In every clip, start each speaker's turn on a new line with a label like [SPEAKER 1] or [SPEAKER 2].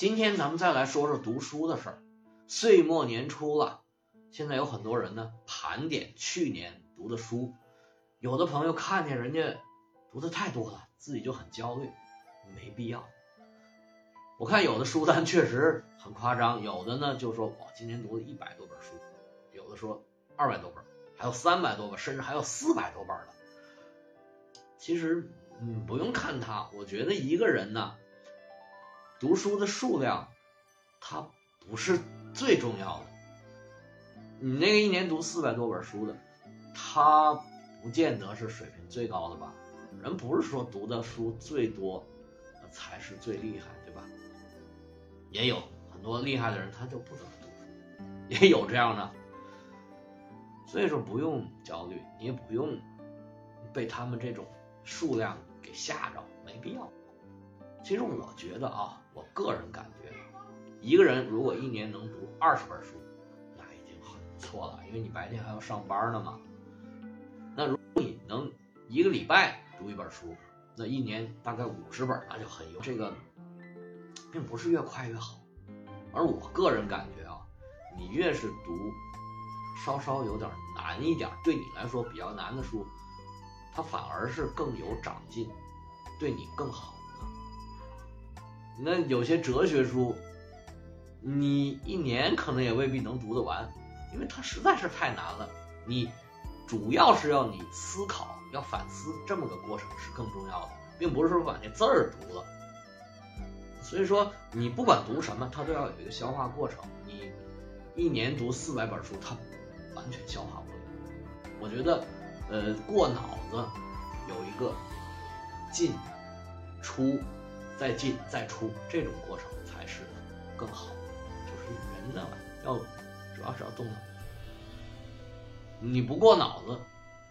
[SPEAKER 1] 今天咱们再来说说读书的事儿。岁末年初了，现在有很多人呢盘点去年读的书，有的朋友看见人家读的太多了，自己就很焦虑，没必要。我看有的书单确实很夸张，有的呢就说我今年读了一百多本书，有的说二百多本，还有三百多本，甚至还有四百多本的。其实，嗯，不用看它，我觉得一个人呢。读书的数量，它不是最重要的。你那个一年读四百多本书的，他不见得是水平最高的吧？人不是说读的书最多才是最厉害，对吧？也有很多厉害的人，他就不怎么读书，也有这样的。所以说不用焦虑，你也不用被他们这种数量给吓着，没必要。其实我觉得啊，我个人感觉，一个人如果一年能读二十本书，那已经很不错了，因为你白天还要上班呢嘛。那如果你能一个礼拜读一本书，那一年大概五十本，那就很优。这个并不是越快越好，而我个人感觉啊，你越是读稍稍有点难一点，对你来说比较难的书，它反而是更有长进，对你更好。那有些哲学书，你一年可能也未必能读得完，因为它实在是太难了。你主要是要你思考、要反思这么个过程是更重要的，并不是说把那字儿读了。所以说，你不管读什么，它都要有一个消化过程。你一年读四百本书，它完全消化不了。我觉得，呃，过脑子有一个进出。再进再出，这种过程才是更好。就是人呢，要主要是要动脑子。你不过脑子，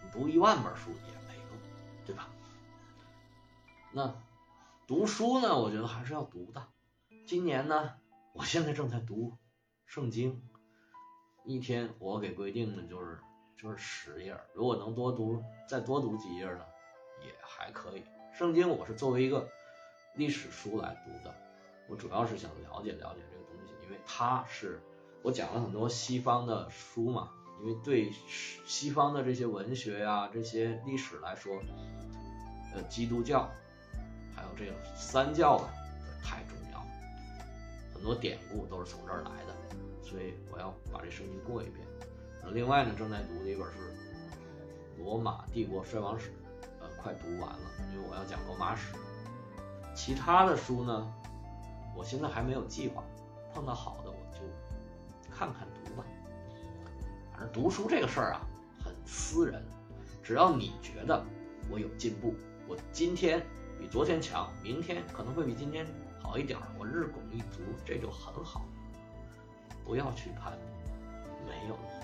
[SPEAKER 1] 你读一万本书也没用，对吧？那读书呢，我觉得还是要读的。今年呢，我现在正在读圣经，一天我给规定的就是就是十页，如果能多读再多读几页呢，也还可以。圣经我是作为一个。历史书来读的，我主要是想了解了解这个东西，因为它是我讲了很多西方的书嘛，因为对西方的这些文学呀、这些历史来说，呃，基督教还有这个三教啊，太重要了，很多典故都是从这儿来的，所以我要把这圣经过一遍。另外呢，正在读的一本是《罗马帝国衰亡史》，呃，快读完了，因为我要讲罗马史。其他的书呢，我现在还没有计划，碰到好的我就看看读吧。反正读书这个事儿啊，很私人，只要你觉得我有进步，我今天比昨天强，明天可能会比今天好一点，我日拱一卒，这就很好。不要去攀，没有意义。